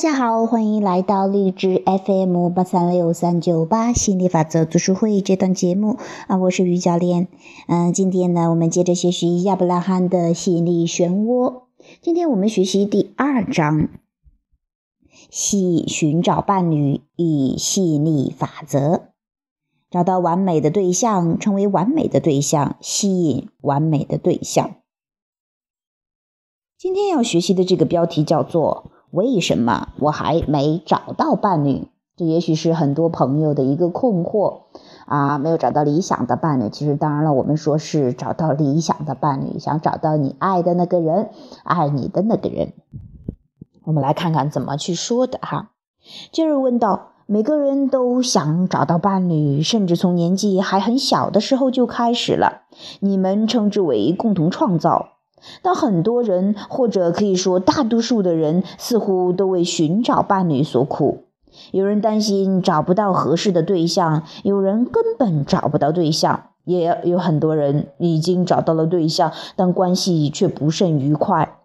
大家好，欢迎来到励志 FM 八三六三九八心理法则读书会这段节目啊，我是于教练。嗯，今天呢，我们接着学习亚伯拉罕的吸引力漩涡。今天我们学习第二章，吸寻找伴侣与吸引力法则，找到完美的对象，成为完美的对象，吸引完美的对象。今天要学习的这个标题叫做。为什么我还没找到伴侣？这也许是很多朋友的一个困惑啊，没有找到理想的伴侣。其实，当然了，我们说是找到理想的伴侣，想找到你爱的那个人，爱你的那个人。我们来看看怎么去说的哈。接着问道：每个人都想找到伴侣，甚至从年纪还很小的时候就开始了。你们称之为共同创造。但很多人，或者可以说大多数的人，似乎都为寻找伴侣所苦。有人担心找不到合适的对象，有人根本找不到对象，也有很多人已经找到了对象，但关系却不甚愉快。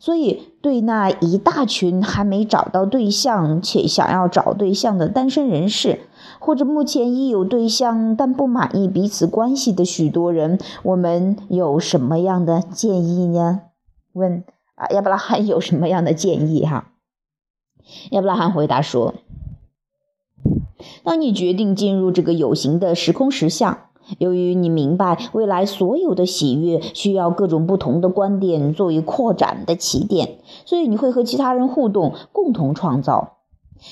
所以，对那一大群还没找到对象且想要找对象的单身人士，或者目前已有对象但不满意彼此关系的许多人，我们有什么样的建议呢？问啊，亚伯拉罕有什么样的建议？哈，亚伯拉罕回答说：“当你决定进入这个有形的时空实相。”由于你明白未来所有的喜悦需要各种不同的观点作为扩展的起点，所以你会和其他人互动，共同创造。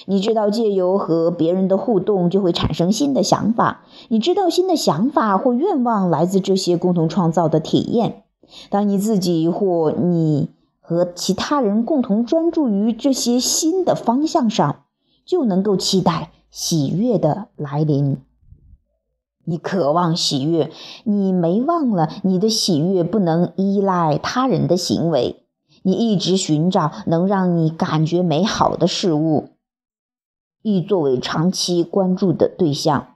你知道借由和别人的互动就会产生新的想法，你知道新的想法或愿望来自这些共同创造的体验。当你自己或你和其他人共同专注于这些新的方向上，就能够期待喜悦的来临。你渴望喜悦，你没忘了你的喜悦不能依赖他人的行为。你一直寻找能让你感觉美好的事物，以作为长期关注的对象。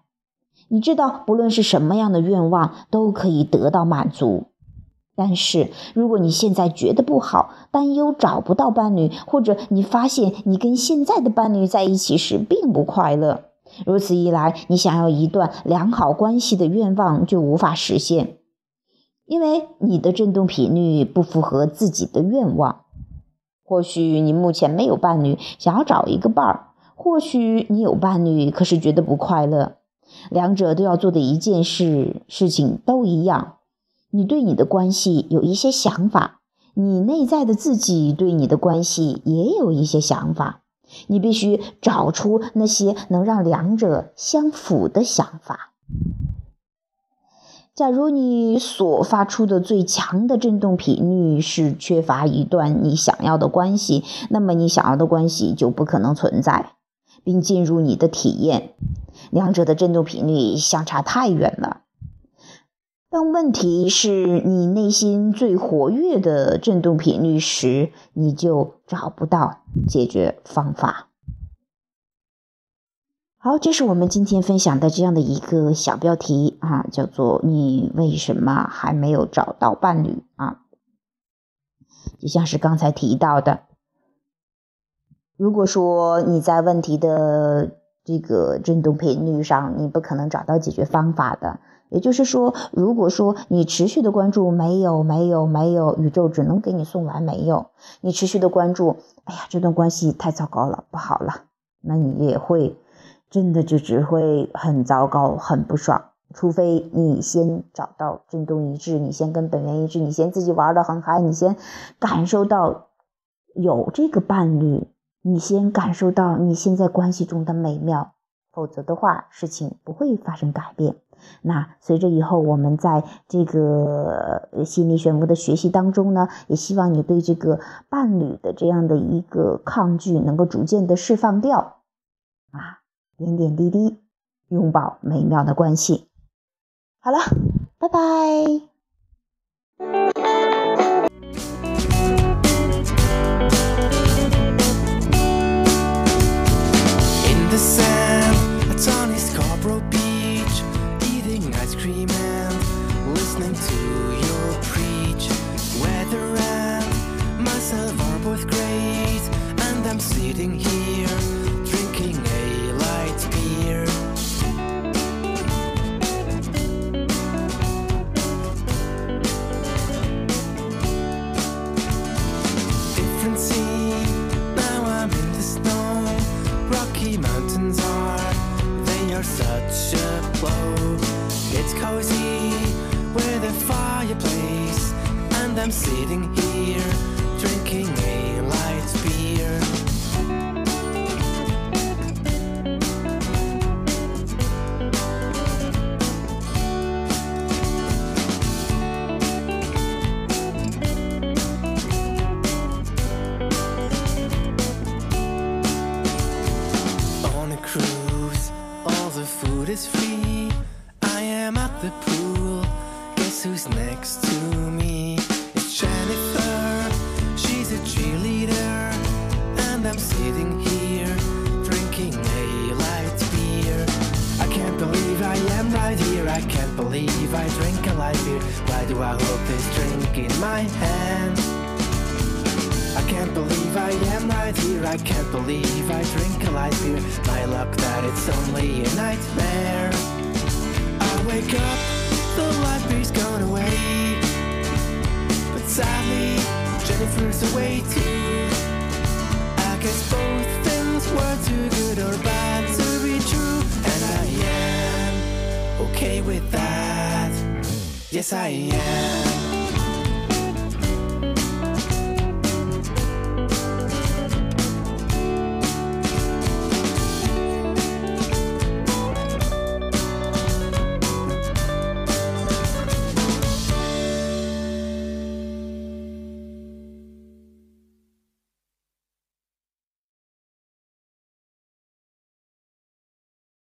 你知道，不论是什么样的愿望都可以得到满足。但是，如果你现在觉得不好，担忧找不到伴侣，或者你发现你跟现在的伴侣在一起时并不快乐。如此一来，你想要一段良好关系的愿望就无法实现，因为你的振动频率不符合自己的愿望。或许你目前没有伴侣，想要找一个伴儿；或许你有伴侣，可是觉得不快乐。两者都要做的一件事，事情都一样。你对你的关系有一些想法，你内在的自己对你的关系也有一些想法。你必须找出那些能让两者相符的想法。假如你所发出的最强的振动频率是缺乏一段你想要的关系，那么你想要的关系就不可能存在，并进入你的体验。两者的振动频率相差太远了。当问题是你内心最活跃的振动频率时，你就找不到解决方法。好，这是我们今天分享的这样的一个小标题啊，叫做“你为什么还没有找到伴侣”啊。就像是刚才提到的，如果说你在问题的这个振动频率上，你不可能找到解决方法的。也就是说，如果说你持续的关注没有没有没有，宇宙只能给你送来没有。你持续的关注，哎呀，这段关系太糟糕了，不好了，那你也会真的就只会很糟糕，很不爽。除非你先找到振动一致，你先跟本源一致，你先自己玩的很嗨，你先感受到有这个伴侣，你先感受到你现在关系中的美妙，否则的话，事情不会发生改变。那随着以后我们在这个心理漩涡的学习当中呢，也希望你对这个伴侣的这样的一个抗拒能够逐渐的释放掉，啊，点点滴滴拥抱美妙的关系。好了，拜拜。descend. Cozy with a fireplace, and I'm sitting here drinking a I can't believe I drink a light beer. Why do I hold this drink in my hand? I can't believe I am right here. I can't believe I drink a light beer. My luck that it's only a nightmare. I wake up, the light beer's gone Yes, I am.